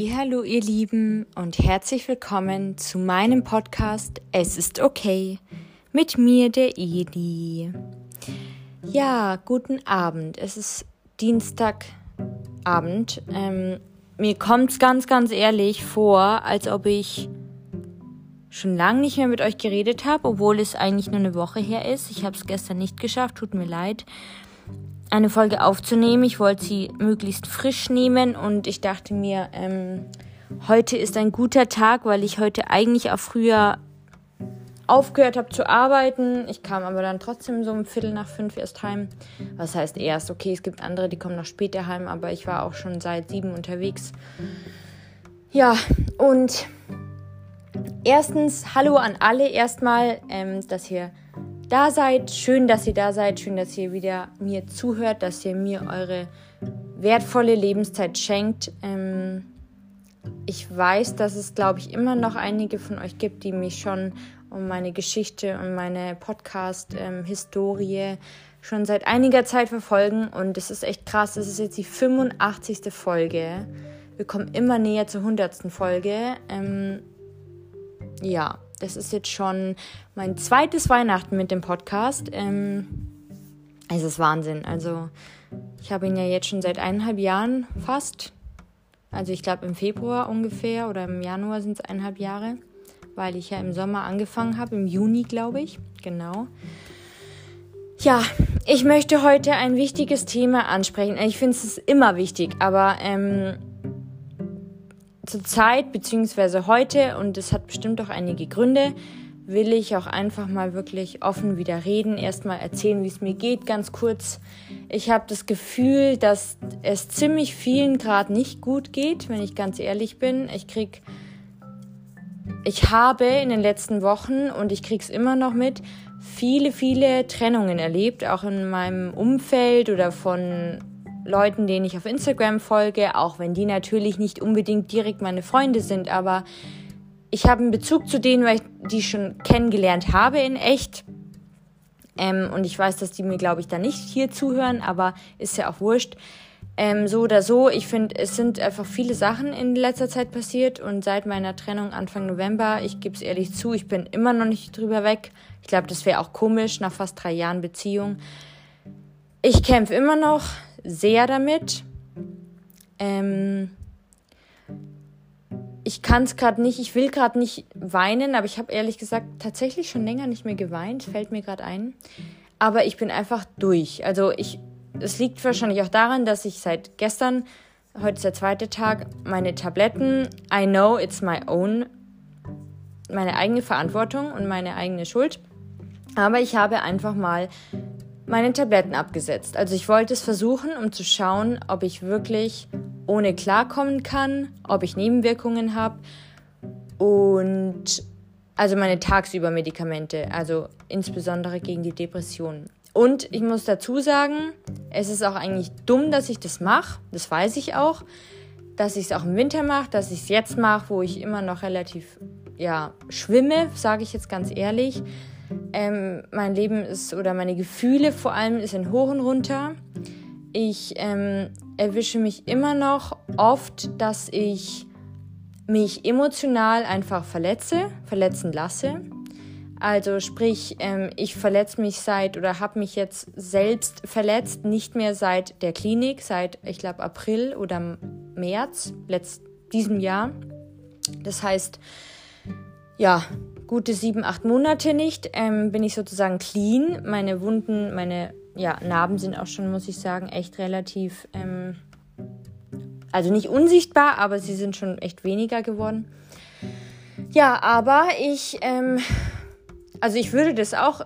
Hallo ihr Lieben und herzlich willkommen zu meinem Podcast Es ist okay mit mir der Edi. Ja, guten Abend. Es ist Dienstagabend. Ähm, mir kommt es ganz, ganz ehrlich vor, als ob ich schon lange nicht mehr mit euch geredet habe, obwohl es eigentlich nur eine Woche her ist. Ich habe es gestern nicht geschafft, tut mir leid eine Folge aufzunehmen. Ich wollte sie möglichst frisch nehmen und ich dachte mir, ähm, heute ist ein guter Tag, weil ich heute eigentlich auch früher aufgehört habe zu arbeiten. Ich kam aber dann trotzdem so um Viertel nach fünf erst heim. Was heißt erst? Okay, es gibt andere, die kommen noch später heim, aber ich war auch schon seit sieben unterwegs. Ja, und erstens, hallo an alle erstmal, ähm, dass ihr da seid. Schön, dass ihr da seid. Schön, dass ihr wieder mir zuhört, dass ihr mir eure wertvolle Lebenszeit schenkt. Ähm, ich weiß, dass es, glaube ich, immer noch einige von euch gibt, die mich schon um meine Geschichte und meine Podcast-Historie ähm, schon seit einiger Zeit verfolgen. Und es ist echt krass. Es ist jetzt die 85. Folge. Wir kommen immer näher zur 100. Folge. Ähm, ja, das ist jetzt schon mein zweites Weihnachten mit dem Podcast. Ähm, es ist Wahnsinn. Also ich habe ihn ja jetzt schon seit eineinhalb Jahren fast. Also ich glaube im Februar ungefähr oder im Januar sind es eineinhalb Jahre, weil ich ja im Sommer angefangen habe, im Juni glaube ich. Genau. Ja, ich möchte heute ein wichtiges Thema ansprechen. Ich finde es immer wichtig, aber ähm, zur Zeit beziehungsweise heute, und es hat bestimmt auch einige Gründe, will ich auch einfach mal wirklich offen wieder reden, erstmal erzählen, wie es mir geht, ganz kurz. Ich habe das Gefühl, dass es ziemlich vielen gerade nicht gut geht, wenn ich ganz ehrlich bin. Ich krieg ich habe in den letzten Wochen und ich krieg's immer noch mit, viele, viele Trennungen erlebt, auch in meinem Umfeld oder von Leuten, denen ich auf Instagram folge, auch wenn die natürlich nicht unbedingt direkt meine Freunde sind, aber ich habe einen Bezug zu denen, weil ich die schon kennengelernt habe in echt. Ähm, und ich weiß, dass die mir, glaube ich, da nicht hier zuhören, aber ist ja auch wurscht. Ähm, so oder so, ich finde, es sind einfach viele Sachen in letzter Zeit passiert und seit meiner Trennung Anfang November, ich gebe es ehrlich zu, ich bin immer noch nicht drüber weg. Ich glaube, das wäre auch komisch nach fast drei Jahren Beziehung. Ich kämpfe immer noch sehr damit. Ähm, ich kann es gerade nicht, ich will gerade nicht weinen, aber ich habe ehrlich gesagt tatsächlich schon länger nicht mehr geweint, fällt mir gerade ein. Aber ich bin einfach durch. Also ich, es liegt wahrscheinlich auch daran, dass ich seit gestern, heute ist der zweite Tag, meine Tabletten, I know it's my own, meine eigene Verantwortung und meine eigene Schuld. Aber ich habe einfach mal meine Tabletten abgesetzt. Also ich wollte es versuchen, um zu schauen, ob ich wirklich ohne klarkommen kann, ob ich Nebenwirkungen habe und also meine tagsüber Medikamente, also insbesondere gegen die Depressionen. Und ich muss dazu sagen, es ist auch eigentlich dumm, dass ich das mache, das weiß ich auch, dass ich es auch im Winter mache, dass ich es jetzt mache, wo ich immer noch relativ ja, schwimme, sage ich jetzt ganz ehrlich. Ähm, mein Leben ist oder meine Gefühle vor allem ist in hoch und runter. Ich ähm, erwische mich immer noch oft, dass ich mich emotional einfach verletze, verletzen lasse. Also sprich, ähm, ich verletze mich seit oder habe mich jetzt selbst verletzt, nicht mehr seit der Klinik, seit ich glaube April oder März letzt, diesem Jahr. Das heißt, ja, gute sieben, acht Monate nicht, ähm, bin ich sozusagen clean. Meine Wunden, meine ja, Narben sind auch schon, muss ich sagen, echt relativ, ähm, also nicht unsichtbar, aber sie sind schon echt weniger geworden. Ja, aber ich, ähm, also ich würde das auch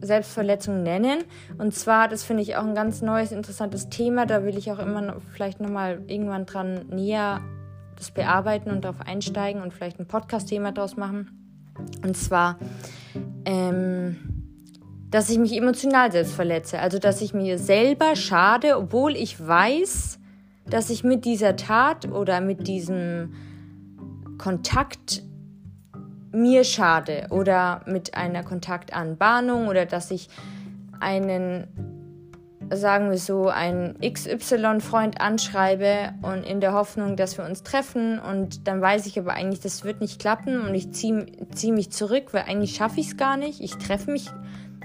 Selbstverletzung nennen. Und zwar, das finde ich auch ein ganz neues, interessantes Thema. Da will ich auch immer noch, vielleicht nochmal irgendwann dran näher das bearbeiten und darauf einsteigen und vielleicht ein Podcast-Thema daraus machen. Und zwar, ähm, dass ich mich emotional selbst verletze. Also, dass ich mir selber schade, obwohl ich weiß, dass ich mit dieser Tat oder mit diesem Kontakt mir schade oder mit einer Kontaktanbahnung oder dass ich einen sagen wir so, einen XY-Freund anschreibe und in der Hoffnung, dass wir uns treffen und dann weiß ich aber eigentlich, das wird nicht klappen und ich ziehe zieh mich zurück, weil eigentlich schaffe ich es gar nicht. Ich treffe mich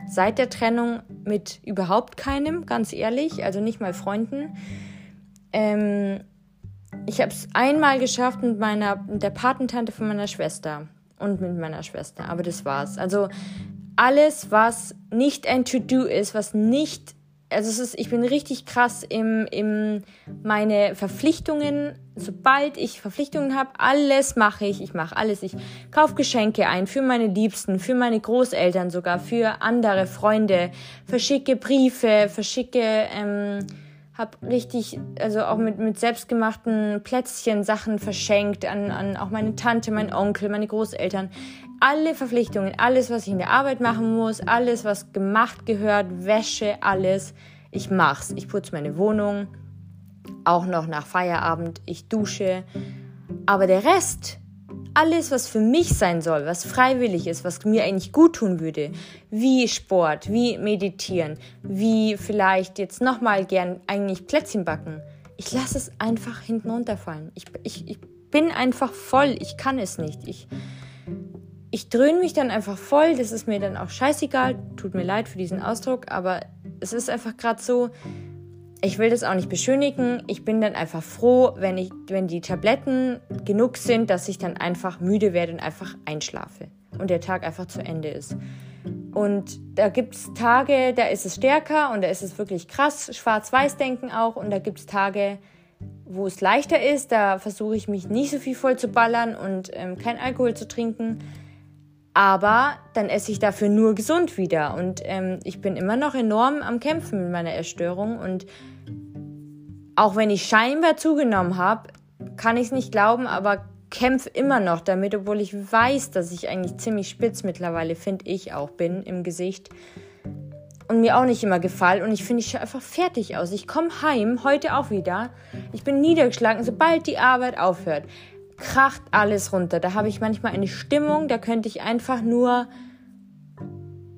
seit der Trennung mit überhaupt keinem, ganz ehrlich, also nicht mal Freunden. Ähm, ich habe es einmal geschafft mit meiner, der Patentante von meiner Schwester und mit meiner Schwester, aber das war's. Also alles, was nicht ein To-Do ist, was nicht, also es ist, ich bin richtig krass im, im meine Verpflichtungen, sobald ich Verpflichtungen habe, alles mache ich, ich mache alles. Ich kaufe Geschenke ein für meine Liebsten, für meine Großeltern sogar, für andere Freunde, verschicke Briefe, verschicke ähm, habe richtig, also auch mit, mit selbstgemachten Plätzchen Sachen verschenkt an, an auch meine Tante, mein Onkel, meine Großeltern. Alle Verpflichtungen, alles, was ich in der Arbeit machen muss, alles, was gemacht gehört, Wäsche, alles. Ich mach's. Ich putze meine Wohnung, auch noch nach Feierabend, ich dusche. Aber der Rest, alles, was für mich sein soll, was freiwillig ist, was mir eigentlich gut tun würde, wie Sport, wie Meditieren, wie vielleicht jetzt nochmal gern eigentlich Plätzchen backen, ich lasse es einfach hinten runterfallen. Ich, ich, ich bin einfach voll, ich kann es nicht. Ich, ich dröhne mich dann einfach voll, das ist mir dann auch scheißegal, tut mir leid für diesen Ausdruck, aber es ist einfach gerade so, ich will das auch nicht beschönigen. Ich bin dann einfach froh, wenn, ich, wenn die Tabletten genug sind, dass ich dann einfach müde werde und einfach einschlafe und der Tag einfach zu Ende ist. Und da gibt es Tage, da ist es stärker und da ist es wirklich krass, Schwarz-Weiß-Denken auch. Und da gibt es Tage, wo es leichter ist, da versuche ich mich nicht so viel voll zu ballern und ähm, kein Alkohol zu trinken. Aber dann esse ich dafür nur gesund wieder. Und ähm, ich bin immer noch enorm am Kämpfen mit meiner Erstörung. Und auch wenn ich scheinbar zugenommen habe, kann ich es nicht glauben, aber kämpfe immer noch damit, obwohl ich weiß, dass ich eigentlich ziemlich spitz mittlerweile, finde ich auch, bin im Gesicht. Und mir auch nicht immer gefallen. Und ich finde, ich schaue einfach fertig aus. Ich komme heim, heute auch wieder. Ich bin niedergeschlagen, sobald die Arbeit aufhört kracht alles runter. Da habe ich manchmal eine Stimmung, da könnte ich einfach nur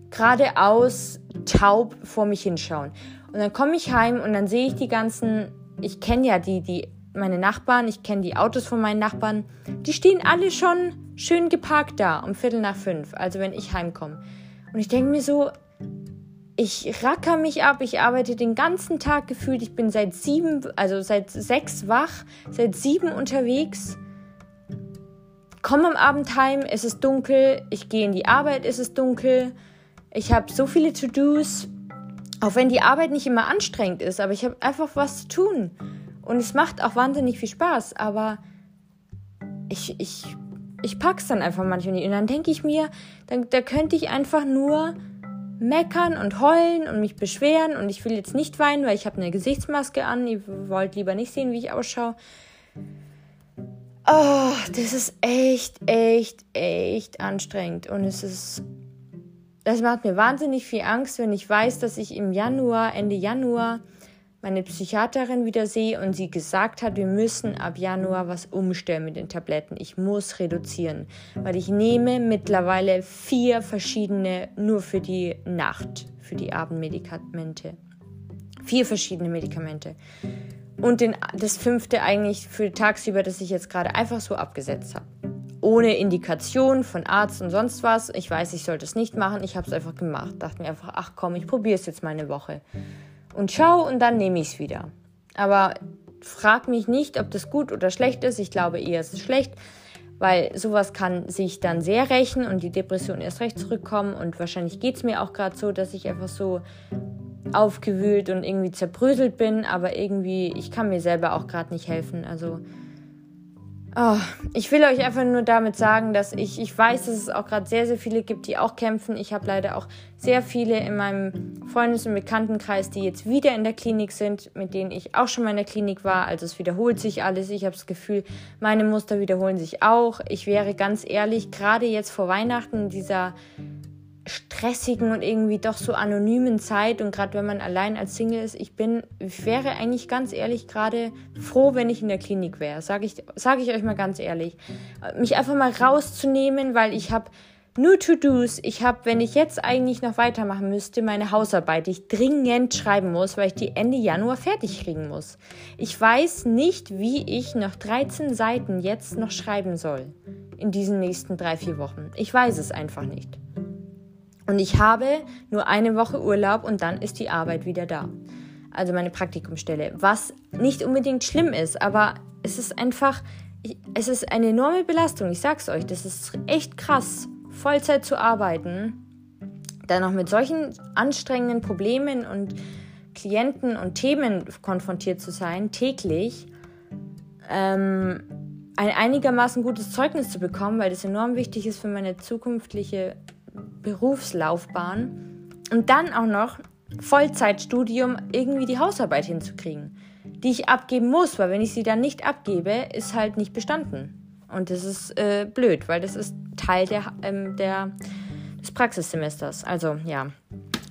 geradeaus taub vor mich hinschauen. Und dann komme ich heim und dann sehe ich die ganzen, ich kenne ja die, die, meine Nachbarn, ich kenne die Autos von meinen Nachbarn, die stehen alle schon schön geparkt da um Viertel nach fünf, also wenn ich heimkomme. Und ich denke mir so, ich racker mich ab, ich arbeite den ganzen Tag gefühlt, ich bin seit sieben, also seit sechs wach, seit sieben unterwegs. Komme am Abend heim, es ist dunkel, ich gehe in die Arbeit, es ist dunkel, ich habe so viele To-Dos, auch wenn die Arbeit nicht immer anstrengend ist, aber ich habe einfach was zu tun. Und es macht auch wahnsinnig viel Spaß, aber ich, ich, ich pack's dann einfach manchmal nicht. Und dann denke ich mir, dann, da könnte ich einfach nur meckern und heulen und mich beschweren und ich will jetzt nicht weinen, weil ich habe eine Gesichtsmaske an. Ihr wollt lieber nicht sehen, wie ich ausschaue. Oh, das ist echt, echt, echt anstrengend. Und es ist. Das macht mir wahnsinnig viel Angst, wenn ich weiß, dass ich im Januar, Ende Januar, meine Psychiaterin wieder sehe und sie gesagt hat, wir müssen ab Januar was umstellen mit den Tabletten. Ich muss reduzieren, weil ich nehme mittlerweile vier verschiedene nur für die Nacht, für die Abendmedikamente. Vier verschiedene Medikamente. Und den, das fünfte eigentlich für tagsüber, das ich jetzt gerade einfach so abgesetzt habe. Ohne Indikation von Arzt und sonst was. Ich weiß, ich sollte es nicht machen. Ich habe es einfach gemacht. Dachte mir einfach, ach komm, ich probiere es jetzt mal eine Woche. Und schau und dann nehme ich es wieder. Aber frag mich nicht, ob das gut oder schlecht ist. Ich glaube eher, es ist schlecht, weil sowas kann sich dann sehr rächen und die Depression erst recht zurückkommen. Und wahrscheinlich geht es mir auch gerade so, dass ich einfach so aufgewühlt und irgendwie zerbröselt bin, aber irgendwie, ich kann mir selber auch gerade nicht helfen. Also, oh, ich will euch einfach nur damit sagen, dass ich, ich weiß, dass es auch gerade sehr, sehr viele gibt, die auch kämpfen. Ich habe leider auch sehr viele in meinem Freundes- und Bekanntenkreis, die jetzt wieder in der Klinik sind, mit denen ich auch schon mal in der Klinik war. Also es wiederholt sich alles. Ich habe das Gefühl, meine Muster wiederholen sich auch. Ich wäre ganz ehrlich, gerade jetzt vor Weihnachten, dieser stressigen und irgendwie doch so anonymen Zeit und gerade wenn man allein als Single ist, ich bin, ich wäre eigentlich ganz ehrlich gerade froh, wenn ich in der Klinik wäre, sage ich, sag ich euch mal ganz ehrlich. Mich einfach mal rauszunehmen, weil ich habe Nur To-Dos. Ich habe, wenn ich jetzt eigentlich noch weitermachen müsste, meine Hausarbeit, die ich dringend schreiben muss, weil ich die Ende Januar fertig kriegen muss. Ich weiß nicht, wie ich noch 13 Seiten jetzt noch schreiben soll in diesen nächsten drei, vier Wochen. Ich weiß es einfach nicht. Und ich habe nur eine Woche Urlaub und dann ist die Arbeit wieder da. Also meine Praktikumstelle. Was nicht unbedingt schlimm ist, aber es ist einfach, es ist eine enorme Belastung. Ich sag's euch, das ist echt krass. Vollzeit zu arbeiten, dann noch mit solchen anstrengenden Problemen und Klienten und Themen konfrontiert zu sein, täglich, ähm, ein einigermaßen gutes Zeugnis zu bekommen, weil das enorm wichtig ist für meine zukünftige Berufslaufbahn und dann auch noch Vollzeitstudium irgendwie die Hausarbeit hinzukriegen, die ich abgeben muss, weil wenn ich sie dann nicht abgebe, ist halt nicht bestanden. Und das ist äh, blöd, weil das ist Teil der, ähm, der, des Praxissemesters. Also ja.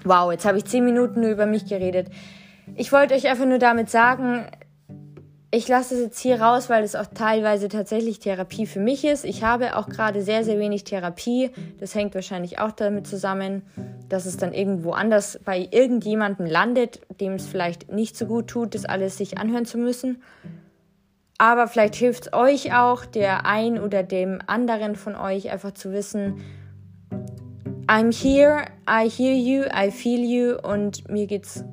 Wow, jetzt habe ich zehn Minuten nur über mich geredet. Ich wollte euch einfach nur damit sagen, ich lasse es jetzt hier raus, weil es auch teilweise tatsächlich Therapie für mich ist. Ich habe auch gerade sehr, sehr wenig Therapie. Das hängt wahrscheinlich auch damit zusammen, dass es dann irgendwo anders bei irgendjemandem landet, dem es vielleicht nicht so gut tut, das alles sich anhören zu müssen. Aber vielleicht hilft es euch auch, der ein oder dem anderen von euch einfach zu wissen, I'm here, I hear you, I feel you und mir geht's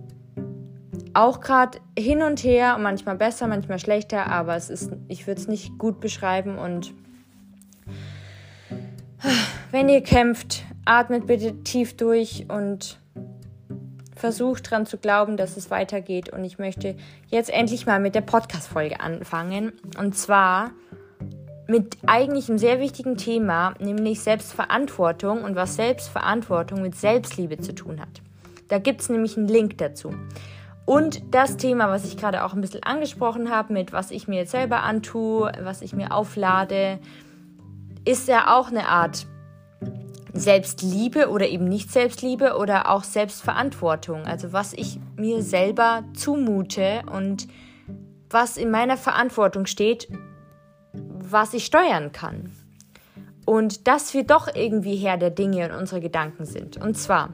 auch gerade hin und her, manchmal besser, manchmal schlechter, aber es ist, ich würde es nicht gut beschreiben und wenn ihr kämpft, atmet bitte tief durch und versucht dran zu glauben, dass es weitergeht. Und ich möchte jetzt endlich mal mit der Podcast-Folge anfangen. Und zwar mit eigentlich einem sehr wichtigen Thema, nämlich Selbstverantwortung und was Selbstverantwortung mit Selbstliebe zu tun hat. Da gibt es nämlich einen Link dazu. Und das Thema, was ich gerade auch ein bisschen angesprochen habe, mit was ich mir jetzt selber antue, was ich mir auflade, ist ja auch eine Art Selbstliebe oder eben nicht Selbstliebe oder auch Selbstverantwortung. Also was ich mir selber zumute und was in meiner Verantwortung steht, was ich steuern kann. Und dass wir doch irgendwie Herr der Dinge und unsere Gedanken sind. Und zwar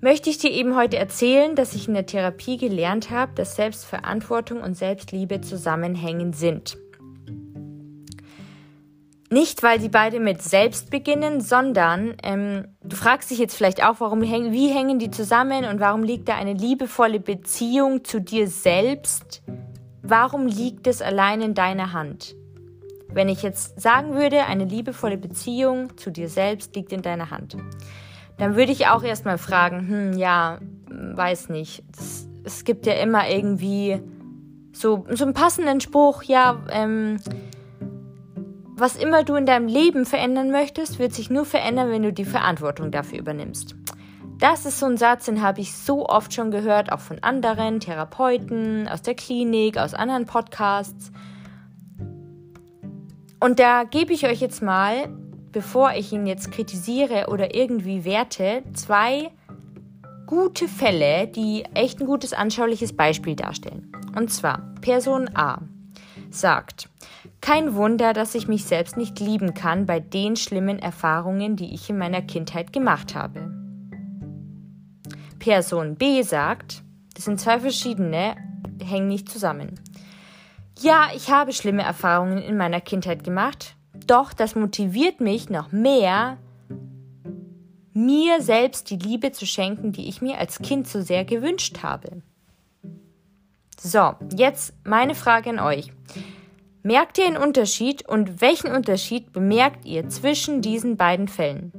möchte ich dir eben heute erzählen, dass ich in der Therapie gelernt habe, dass Selbstverantwortung und Selbstliebe zusammenhängen sind. Nicht, weil sie beide mit selbst beginnen, sondern ähm, du fragst dich jetzt vielleicht auch, warum wie hängen die zusammen und warum liegt da eine liebevolle Beziehung zu dir selbst? Warum liegt es allein in deiner Hand? Wenn ich jetzt sagen würde, eine liebevolle Beziehung zu dir selbst liegt in deiner Hand, dann würde ich auch erstmal fragen, hm, ja, weiß nicht. Das, es gibt ja immer irgendwie so, so einen passenden Spruch, ja, ähm, was immer du in deinem Leben verändern möchtest, wird sich nur verändern, wenn du die Verantwortung dafür übernimmst. Das ist so ein Satz, den habe ich so oft schon gehört, auch von anderen Therapeuten, aus der Klinik, aus anderen Podcasts. Und da gebe ich euch jetzt mal, bevor ich ihn jetzt kritisiere oder irgendwie werte, zwei gute Fälle, die echt ein gutes anschauliches Beispiel darstellen. Und zwar Person A sagt, kein Wunder, dass ich mich selbst nicht lieben kann bei den schlimmen Erfahrungen, die ich in meiner Kindheit gemacht habe. Person B sagt, das sind zwei verschiedene, hängen nicht zusammen. Ja, ich habe schlimme Erfahrungen in meiner Kindheit gemacht, doch das motiviert mich noch mehr, mir selbst die Liebe zu schenken, die ich mir als Kind so sehr gewünscht habe. So, jetzt meine Frage an euch. Merkt ihr einen Unterschied und welchen Unterschied bemerkt ihr zwischen diesen beiden Fällen?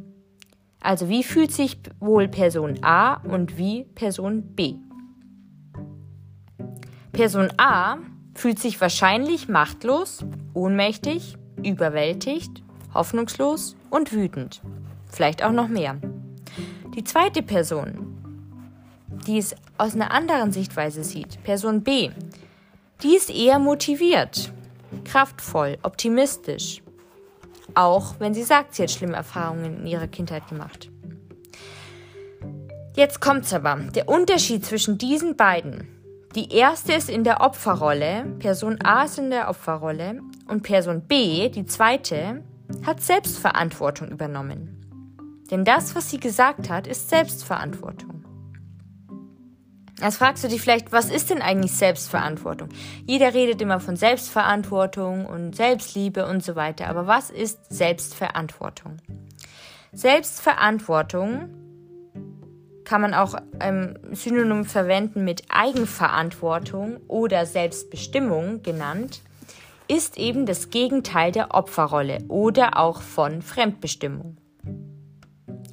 Also wie fühlt sich wohl Person A und wie Person B? Person A fühlt sich wahrscheinlich machtlos, ohnmächtig, überwältigt, hoffnungslos und wütend. Vielleicht auch noch mehr. Die zweite Person, die es aus einer anderen Sichtweise sieht, Person B, die ist eher motiviert, kraftvoll, optimistisch. Auch wenn sie sagt, sie hat schlimme Erfahrungen in ihrer Kindheit gemacht. Jetzt kommt's aber. Der Unterschied zwischen diesen beiden. Die erste ist in der Opferrolle, Person A ist in der Opferrolle und Person B, die zweite, hat Selbstverantwortung übernommen. Denn das, was sie gesagt hat, ist Selbstverantwortung. Jetzt fragst du dich vielleicht, was ist denn eigentlich Selbstverantwortung? Jeder redet immer von Selbstverantwortung und Selbstliebe und so weiter. Aber was ist Selbstverantwortung? Selbstverantwortung kann man auch ähm, synonym verwenden mit Eigenverantwortung oder Selbstbestimmung genannt, ist eben das Gegenteil der Opferrolle oder auch von Fremdbestimmung.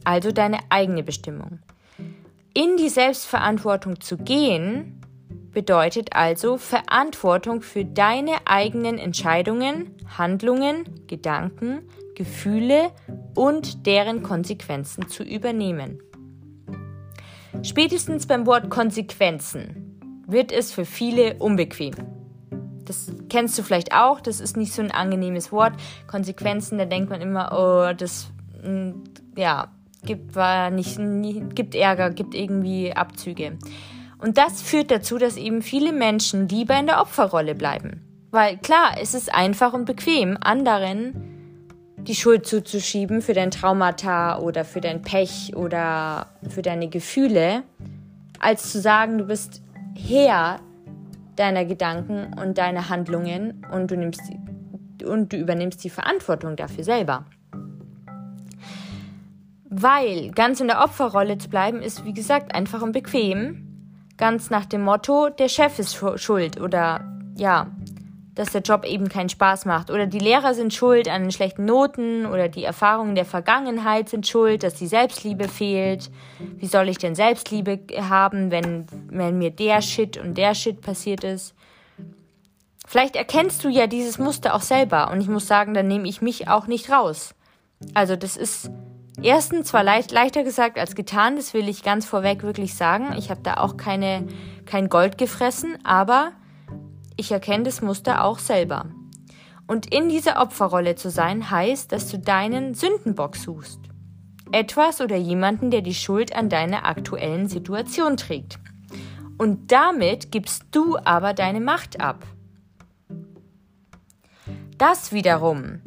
Also deine eigene Bestimmung. In die Selbstverantwortung zu gehen, bedeutet also Verantwortung für deine eigenen Entscheidungen, Handlungen, Gedanken, Gefühle und deren Konsequenzen zu übernehmen. Spätestens beim Wort Konsequenzen wird es für viele unbequem. Das kennst du vielleicht auch, das ist nicht so ein angenehmes Wort. Konsequenzen, da denkt man immer, oh, das mm, ja, gibt, war nicht, gibt Ärger, gibt irgendwie Abzüge. Und das führt dazu, dass eben viele Menschen lieber in der Opferrolle bleiben. Weil klar, es ist einfach und bequem, anderen die Schuld zuzuschieben für dein Traumata oder für dein Pech oder für deine Gefühle, als zu sagen, du bist Herr deiner Gedanken und deiner Handlungen und du nimmst und du übernimmst die Verantwortung dafür selber. Weil ganz in der Opferrolle zu bleiben, ist wie gesagt einfach und bequem. Ganz nach dem Motto, der Chef ist schuld oder ja, dass der Job eben keinen Spaß macht. Oder die Lehrer sind schuld an den schlechten Noten oder die Erfahrungen der Vergangenheit sind schuld, dass die Selbstliebe fehlt. Wie soll ich denn Selbstliebe haben, wenn, wenn mir der Shit und der Shit passiert ist? Vielleicht erkennst du ja dieses Muster auch selber und ich muss sagen, dann nehme ich mich auch nicht raus. Also das ist Erstens zwar leicht, leichter gesagt als getan, das will ich ganz vorweg wirklich sagen. Ich habe da auch keine, kein Gold gefressen, aber ich erkenne das Muster auch selber. Und in dieser Opferrolle zu sein, heißt, dass du deinen Sündenbock suchst. Etwas oder jemanden, der die Schuld an deiner aktuellen Situation trägt. Und damit gibst du aber deine Macht ab. Das wiederum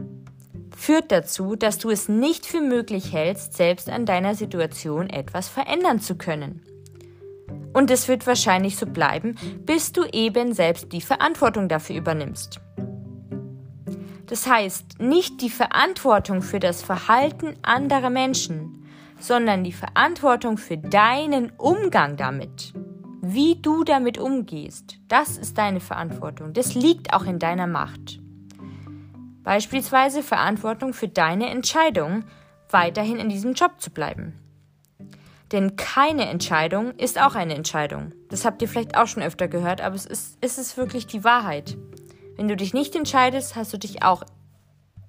führt dazu, dass du es nicht für möglich hältst, selbst an deiner Situation etwas verändern zu können. Und es wird wahrscheinlich so bleiben, bis du eben selbst die Verantwortung dafür übernimmst. Das heißt, nicht die Verantwortung für das Verhalten anderer Menschen, sondern die Verantwortung für deinen Umgang damit. Wie du damit umgehst, das ist deine Verantwortung. Das liegt auch in deiner Macht. Beispielsweise Verantwortung für deine Entscheidung, weiterhin in diesem Job zu bleiben. Denn keine Entscheidung ist auch eine Entscheidung. Das habt ihr vielleicht auch schon öfter gehört, aber es ist, ist es wirklich die Wahrheit. Wenn du dich nicht entscheidest, hast du dich auch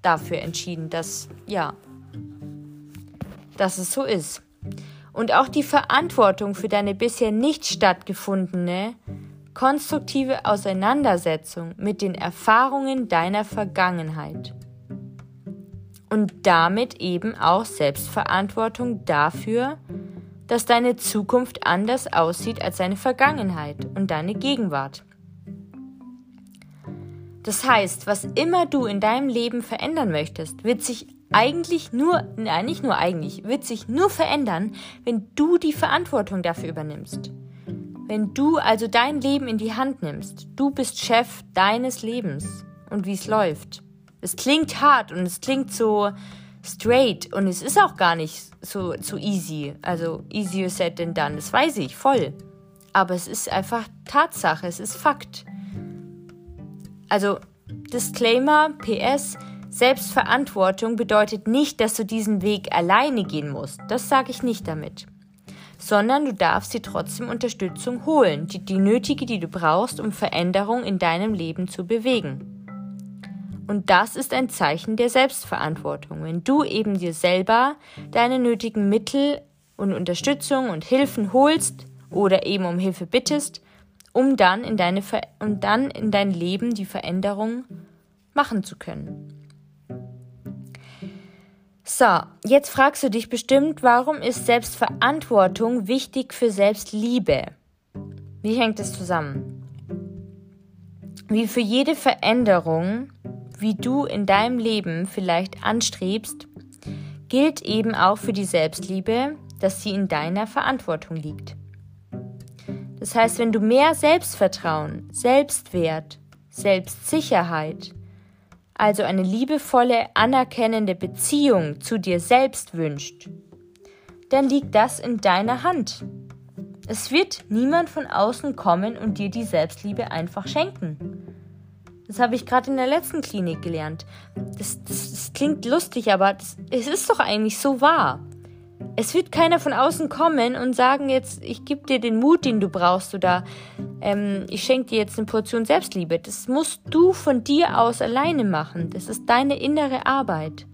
dafür entschieden, dass, ja, dass es so ist. Und auch die Verantwortung für deine bisher nicht stattgefundene konstruktive Auseinandersetzung mit den Erfahrungen deiner Vergangenheit. Und damit eben auch Selbstverantwortung dafür, dass deine Zukunft anders aussieht als deine Vergangenheit und deine Gegenwart. Das heißt, was immer du in deinem Leben verändern möchtest, wird sich eigentlich nur, nein, nicht nur eigentlich, wird sich nur verändern, wenn du die Verantwortung dafür übernimmst. Wenn du also dein Leben in die Hand nimmst, du bist Chef deines Lebens und wie es läuft. Es klingt hart und es klingt so straight und es ist auch gar nicht so, so easy. Also easier said than done, das weiß ich voll. Aber es ist einfach Tatsache, es ist Fakt. Also Disclaimer, PS, Selbstverantwortung bedeutet nicht, dass du diesen Weg alleine gehen musst. Das sage ich nicht damit sondern du darfst dir trotzdem Unterstützung holen, die, die nötige, die du brauchst, um Veränderung in deinem Leben zu bewegen. Und das ist ein Zeichen der Selbstverantwortung, wenn du eben dir selber deine nötigen Mittel und Unterstützung und Hilfen holst oder eben um Hilfe bittest, um dann in, deine um dann in dein Leben die Veränderung machen zu können. So, jetzt fragst du dich bestimmt, warum ist Selbstverantwortung wichtig für Selbstliebe? Wie hängt es zusammen? Wie für jede Veränderung, wie du in deinem Leben vielleicht anstrebst, gilt eben auch für die Selbstliebe, dass sie in deiner Verantwortung liegt. Das heißt, wenn du mehr Selbstvertrauen, Selbstwert, Selbstsicherheit, also eine liebevolle, anerkennende Beziehung zu dir selbst wünscht, dann liegt das in deiner Hand. Es wird niemand von außen kommen und dir die Selbstliebe einfach schenken. Das habe ich gerade in der letzten Klinik gelernt. Das, das, das klingt lustig, aber das, es ist doch eigentlich so wahr. Es wird keiner von außen kommen und sagen jetzt, ich gebe dir den Mut, den du brauchst oder ähm, ich schenke dir jetzt eine Portion Selbstliebe. Das musst du von dir aus alleine machen. Das ist deine innere Arbeit.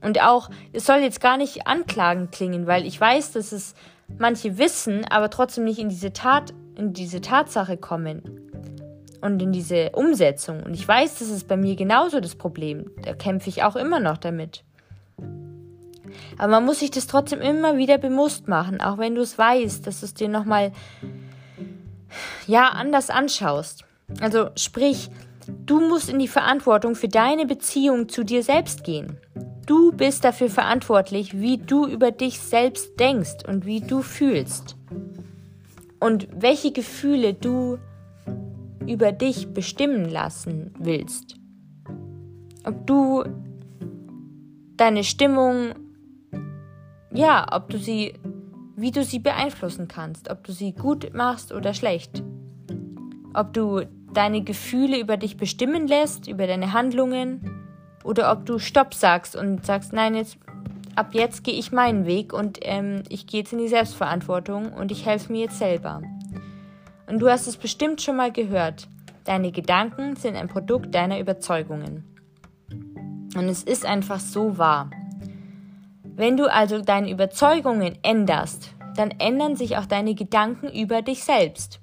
Und auch, es soll jetzt gar nicht anklagend klingen, weil ich weiß, dass es manche wissen, aber trotzdem nicht in diese Tat, in diese Tatsache kommen und in diese Umsetzung. Und ich weiß, das ist bei mir genauso das Problem. Da kämpfe ich auch immer noch damit. Aber man muss sich das trotzdem immer wieder bewusst machen, auch wenn du es weißt, dass du es dir nochmal, ja, anders anschaust. Also sprich, du musst in die Verantwortung für deine Beziehung zu dir selbst gehen. Du bist dafür verantwortlich, wie du über dich selbst denkst und wie du fühlst. Und welche Gefühle du über dich bestimmen lassen willst. Ob du deine Stimmung ja, ob du sie, wie du sie beeinflussen kannst, ob du sie gut machst oder schlecht. Ob du deine Gefühle über dich bestimmen lässt, über deine Handlungen, oder ob du Stopp sagst und sagst, nein, jetzt, ab jetzt gehe ich meinen Weg und ähm, ich gehe jetzt in die Selbstverantwortung und ich helfe mir jetzt selber. Und du hast es bestimmt schon mal gehört. Deine Gedanken sind ein Produkt deiner Überzeugungen. Und es ist einfach so wahr. Wenn du also deine Überzeugungen änderst, dann ändern sich auch deine Gedanken über dich selbst.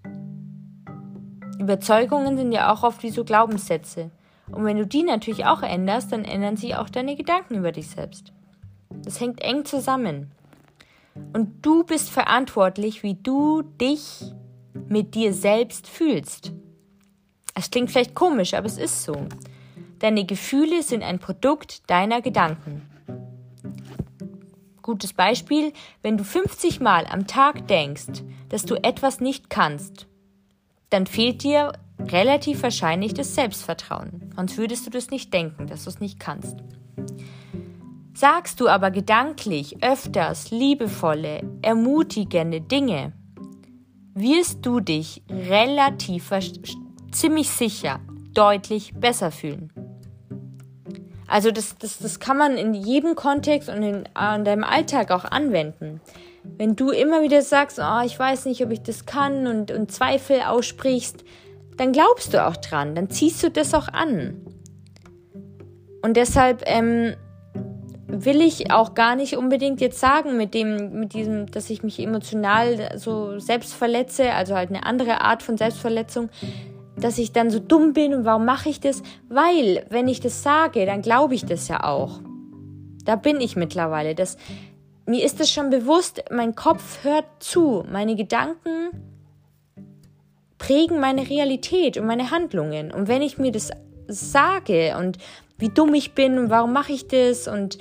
Überzeugungen sind ja auch oft wie so Glaubenssätze. Und wenn du die natürlich auch änderst, dann ändern sich auch deine Gedanken über dich selbst. Das hängt eng zusammen. Und du bist verantwortlich, wie du dich mit dir selbst fühlst. Es klingt vielleicht komisch, aber es ist so. Deine Gefühle sind ein Produkt deiner Gedanken. Gutes Beispiel, wenn du 50 Mal am Tag denkst, dass du etwas nicht kannst, dann fehlt dir relativ wahrscheinlich das Selbstvertrauen. Sonst würdest du das nicht denken, dass du es nicht kannst. Sagst du aber gedanklich öfters liebevolle, ermutigende Dinge, wirst du dich relativ ziemlich sicher deutlich besser fühlen. Also das, das, das kann man in jedem Kontext und in, in deinem Alltag auch anwenden. Wenn du immer wieder sagst, oh, ich weiß nicht, ob ich das kann und, und Zweifel aussprichst, dann glaubst du auch dran, dann ziehst du das auch an. Und deshalb ähm, will ich auch gar nicht unbedingt jetzt sagen mit dem, mit diesem, dass ich mich emotional so selbst verletze, also halt eine andere Art von Selbstverletzung, dass ich dann so dumm bin und warum mache ich das? Weil, wenn ich das sage, dann glaube ich das ja auch. Da bin ich mittlerweile. Das, mir ist es schon bewusst, mein Kopf hört zu, meine Gedanken prägen meine Realität und meine Handlungen. Und wenn ich mir das sage und wie dumm ich bin und warum mache ich das und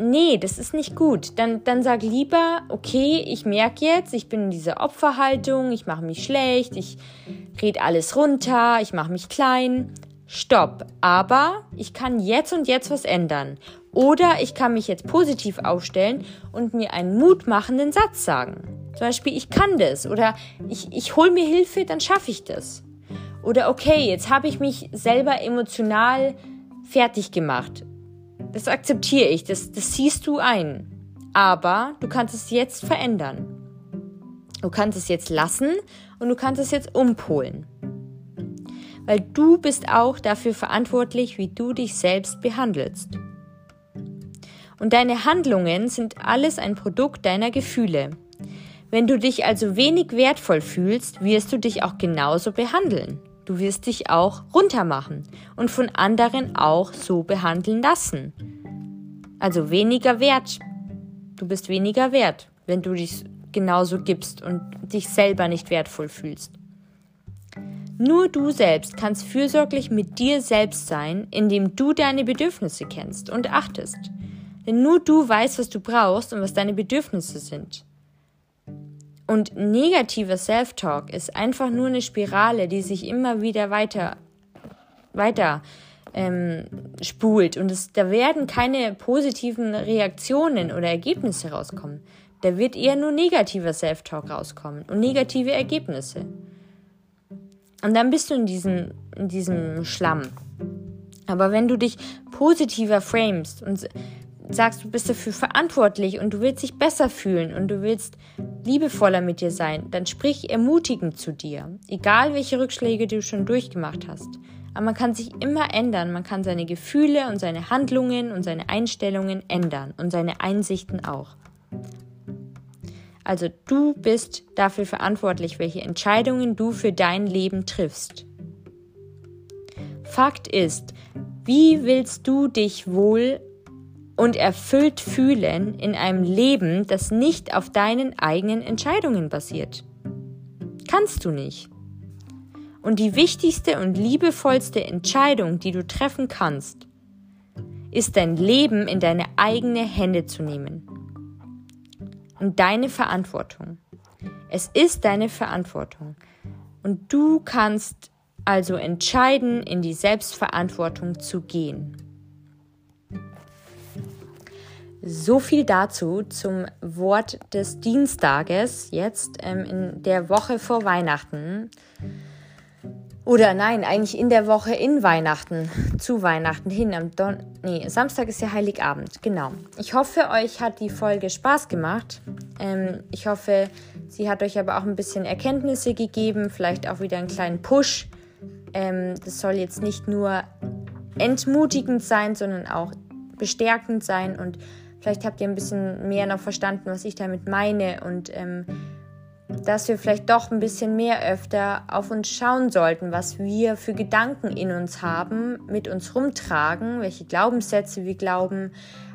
nee, das ist nicht gut. Dann, dann sag lieber, okay, ich merke jetzt, ich bin in dieser Opferhaltung, ich mache mich schlecht, ich red alles runter, ich mache mich klein. Stopp. Aber ich kann jetzt und jetzt was ändern. Oder ich kann mich jetzt positiv aufstellen und mir einen mutmachenden Satz sagen. Zum Beispiel, ich kann das. Oder ich, ich hole mir Hilfe, dann schaffe ich das. Oder okay, jetzt habe ich mich selber emotional fertig gemacht. Das akzeptiere ich, das, das siehst du ein. Aber du kannst es jetzt verändern. Du kannst es jetzt lassen und du kannst es jetzt umpolen. Weil du bist auch dafür verantwortlich, wie du dich selbst behandelst. Und deine Handlungen sind alles ein Produkt deiner Gefühle. Wenn du dich also wenig wertvoll fühlst, wirst du dich auch genauso behandeln. Du wirst dich auch runtermachen und von anderen auch so behandeln lassen. Also weniger wert. Du bist weniger wert, wenn du dich genauso gibst und dich selber nicht wertvoll fühlst. Nur du selbst kannst fürsorglich mit dir selbst sein, indem du deine Bedürfnisse kennst und achtest. Denn nur du weißt, was du brauchst und was deine Bedürfnisse sind. Und negativer Self-Talk ist einfach nur eine Spirale, die sich immer wieder weiter, weiter ähm, spult. Und es, da werden keine positiven Reaktionen oder Ergebnisse rauskommen. Da wird eher nur negativer Self-Talk rauskommen und negative Ergebnisse. Und dann bist du in diesem, in diesem Schlamm. Aber wenn du dich positiver framest und sagst, du bist dafür verantwortlich und du willst dich besser fühlen und du willst liebevoller mit dir sein, dann sprich ermutigend zu dir, egal welche Rückschläge du schon durchgemacht hast. Aber man kann sich immer ändern, man kann seine Gefühle und seine Handlungen und seine Einstellungen ändern und seine Einsichten auch. Also du bist dafür verantwortlich, welche Entscheidungen du für dein Leben triffst. Fakt ist, wie willst du dich wohl und erfüllt fühlen in einem Leben, das nicht auf deinen eigenen Entscheidungen basiert? Kannst du nicht. Und die wichtigste und liebevollste Entscheidung, die du treffen kannst, ist dein Leben in deine eigene Hände zu nehmen und deine Verantwortung. Es ist deine Verantwortung. Und du kannst also entscheiden, in die Selbstverantwortung zu gehen. So viel dazu zum Wort des Dienstages, jetzt ähm, in der Woche vor Weihnachten. Oder nein, eigentlich in der Woche in Weihnachten, zu Weihnachten hin. Am Don nee, Samstag ist ja Heiligabend, genau. Ich hoffe, euch hat die Folge Spaß gemacht. Ähm, ich hoffe, sie hat euch aber auch ein bisschen Erkenntnisse gegeben, vielleicht auch wieder einen kleinen Push. Ähm, das soll jetzt nicht nur entmutigend sein, sondern auch bestärkend sein. Und vielleicht habt ihr ein bisschen mehr noch verstanden, was ich damit meine. Und ähm, dass wir vielleicht doch ein bisschen mehr öfter auf uns schauen sollten, was wir für Gedanken in uns haben, mit uns rumtragen, welche Glaubenssätze wir glauben,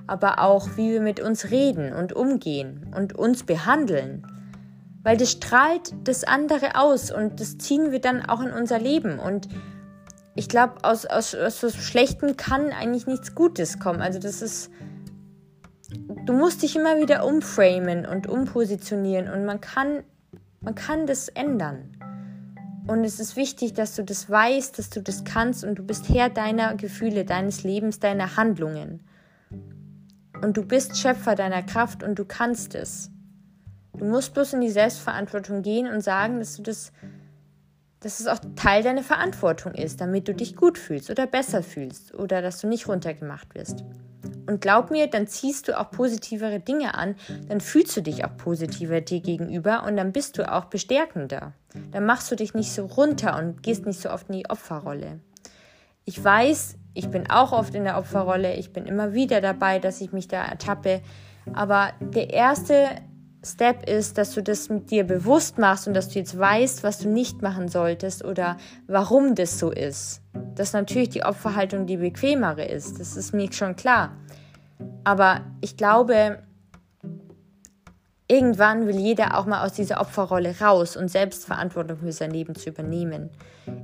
aber auch wie wir mit uns reden und umgehen und uns behandeln. Weil das strahlt das andere aus und das ziehen wir dann auch in unser Leben. Und ich glaube, aus, aus, aus so Schlechten kann eigentlich nichts Gutes kommen. Also das ist, du musst dich immer wieder umframen und umpositionieren und man kann man kann das ändern. Und es ist wichtig, dass du das weißt, dass du das kannst und du bist Herr deiner Gefühle, deines Lebens, deiner Handlungen. Und du bist Schöpfer deiner Kraft und du kannst es. Du musst bloß in die Selbstverantwortung gehen und sagen, dass du das, dass es auch Teil deiner Verantwortung ist, damit du dich gut fühlst oder besser fühlst oder dass du nicht runtergemacht wirst. Und glaub mir, dann ziehst du auch positivere Dinge an, dann fühlst du dich auch positiver dir gegenüber und dann bist du auch bestärkender. Dann machst du dich nicht so runter und gehst nicht so oft in die Opferrolle. Ich weiß, ich bin auch oft in der Opferrolle, ich bin immer wieder dabei, dass ich mich da ertappe, aber der erste Step ist, dass du das mit dir bewusst machst und dass du jetzt weißt, was du nicht machen solltest oder warum das so ist. Dass natürlich die Opferhaltung die bequemere ist, das ist mir schon klar. Aber ich glaube, irgendwann will jeder auch mal aus dieser Opferrolle raus und selbst Verantwortung für sein Leben zu übernehmen.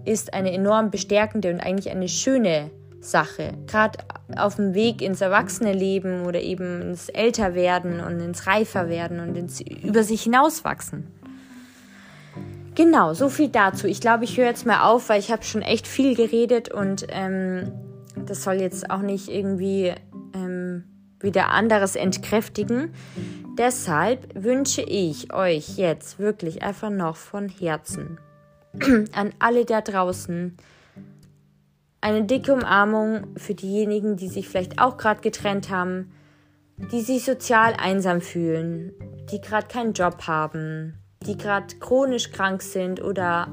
Ist eine enorm bestärkende und eigentlich eine schöne Sache. Gerade auf dem Weg ins Erwachsene-Leben oder eben ins Älterwerden und ins Reiferwerden und ins über sich hinauswachsen. Genau, so viel dazu. Ich glaube, ich höre jetzt mal auf, weil ich habe schon echt viel geredet und ähm, das soll jetzt auch nicht irgendwie ähm, wieder anderes entkräftigen. Deshalb wünsche ich euch jetzt wirklich einfach noch von Herzen an alle da draußen eine dicke Umarmung für diejenigen, die sich vielleicht auch gerade getrennt haben, die sich sozial einsam fühlen, die gerade keinen Job haben, die gerade chronisch krank sind oder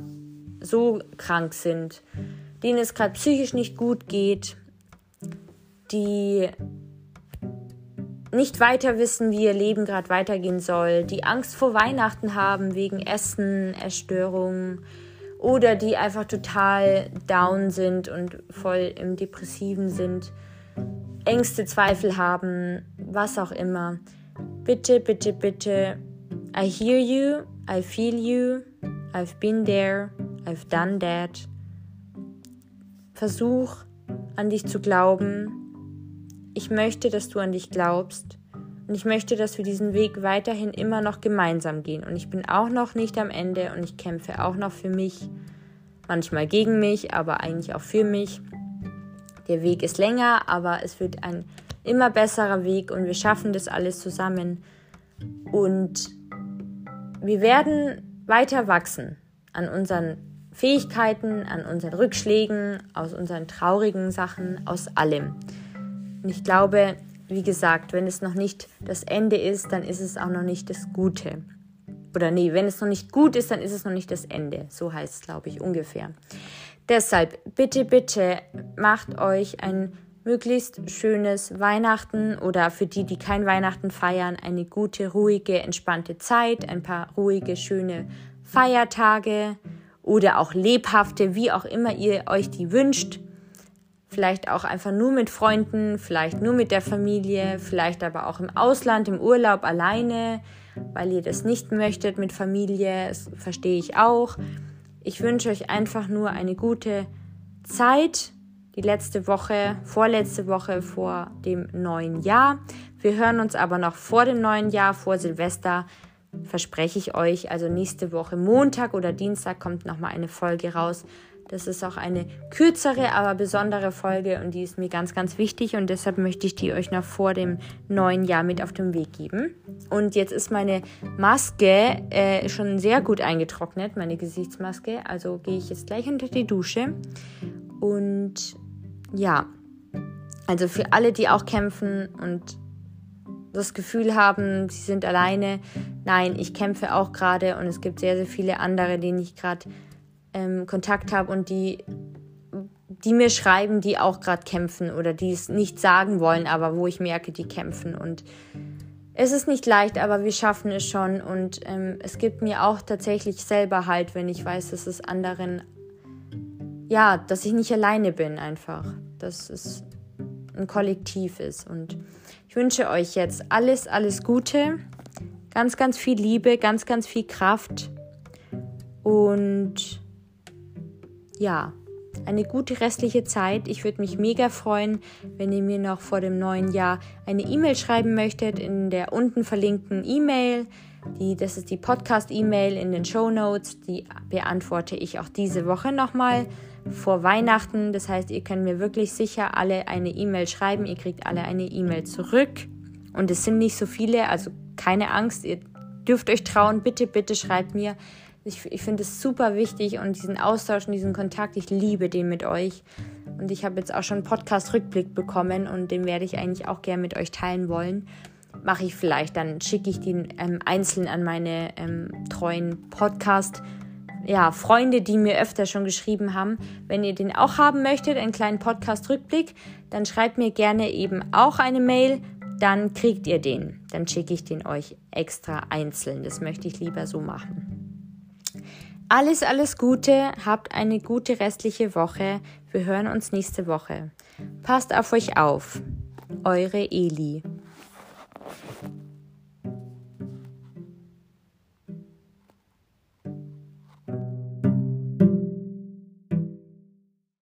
so krank sind, denen es gerade psychisch nicht gut geht, die nicht weiter wissen, wie ihr Leben gerade weitergehen soll, die Angst vor Weihnachten haben wegen Essen, Erstörungen oder die einfach total down sind und voll im Depressiven sind, Ängste, Zweifel haben, was auch immer. Bitte, bitte, bitte, I hear you, I feel you, I've been there, I've done that. Versuch an dich zu glauben, ich möchte, dass du an dich glaubst. Und ich möchte, dass wir diesen Weg weiterhin immer noch gemeinsam gehen. Und ich bin auch noch nicht am Ende und ich kämpfe auch noch für mich. Manchmal gegen mich, aber eigentlich auch für mich. Der Weg ist länger, aber es wird ein immer besserer Weg und wir schaffen das alles zusammen. Und wir werden weiter wachsen an unseren Fähigkeiten, an unseren Rückschlägen, aus unseren traurigen Sachen, aus allem. Und ich glaube, wie gesagt, wenn es noch nicht das Ende ist, dann ist es auch noch nicht das Gute. Oder nee, wenn es noch nicht gut ist, dann ist es noch nicht das Ende. So heißt es, glaube ich, ungefähr. Deshalb, bitte, bitte, macht euch ein möglichst schönes Weihnachten oder für die, die kein Weihnachten feiern, eine gute, ruhige, entspannte Zeit, ein paar ruhige, schöne Feiertage oder auch lebhafte, wie auch immer ihr euch die wünscht. Vielleicht auch einfach nur mit Freunden, vielleicht nur mit der Familie, vielleicht aber auch im Ausland, im Urlaub alleine, weil ihr das nicht möchtet mit Familie. Das verstehe ich auch. Ich wünsche euch einfach nur eine gute Zeit. Die letzte Woche, vorletzte Woche vor dem neuen Jahr. Wir hören uns aber noch vor dem neuen Jahr, vor Silvester, verspreche ich euch. Also nächste Woche Montag oder Dienstag kommt nochmal eine Folge raus das ist auch eine kürzere, aber besondere Folge und die ist mir ganz, ganz wichtig und deshalb möchte ich die euch noch vor dem neuen Jahr mit auf den Weg geben. Und jetzt ist meine Maske äh, schon sehr gut eingetrocknet, meine Gesichtsmaske. Also gehe ich jetzt gleich unter die Dusche. Und ja, also für alle, die auch kämpfen und das Gefühl haben, sie sind alleine. Nein, ich kämpfe auch gerade und es gibt sehr, sehr viele andere, denen ich gerade ähm, Kontakt habe und die, die mir schreiben, die auch gerade kämpfen oder die es nicht sagen wollen, aber wo ich merke, die kämpfen. Und es ist nicht leicht, aber wir schaffen es schon. Und ähm, es gibt mir auch tatsächlich selber halt, wenn ich weiß, dass es anderen, ja, dass ich nicht alleine bin einfach. Dass es ein Kollektiv ist. Und ich wünsche euch jetzt alles, alles Gute. Ganz, ganz viel Liebe, ganz, ganz viel Kraft. Und ja, eine gute restliche Zeit. Ich würde mich mega freuen, wenn ihr mir noch vor dem neuen Jahr eine E-Mail schreiben möchtet in der unten verlinkten E-Mail. Die, das ist die Podcast-E-Mail in den Show Notes. Die beantworte ich auch diese Woche nochmal vor Weihnachten. Das heißt, ihr könnt mir wirklich sicher alle eine E-Mail schreiben. Ihr kriegt alle eine E-Mail zurück. Und es sind nicht so viele, also keine Angst. Ihr dürft euch trauen. Bitte, bitte schreibt mir. Ich, ich finde es super wichtig und diesen Austausch und diesen Kontakt, ich liebe den mit euch. Und ich habe jetzt auch schon einen Podcast-Rückblick bekommen und den werde ich eigentlich auch gerne mit euch teilen wollen. Mache ich vielleicht, dann schicke ich den ähm, einzeln an meine ähm, treuen Podcast- ja, Freunde, die mir öfter schon geschrieben haben. Wenn ihr den auch haben möchtet, einen kleinen Podcast-Rückblick, dann schreibt mir gerne eben auch eine Mail. Dann kriegt ihr den. Dann schicke ich den euch extra einzeln. Das möchte ich lieber so machen. Alles, alles Gute, habt eine gute restliche Woche. Wir hören uns nächste Woche. Passt auf euch auf. Eure Eli.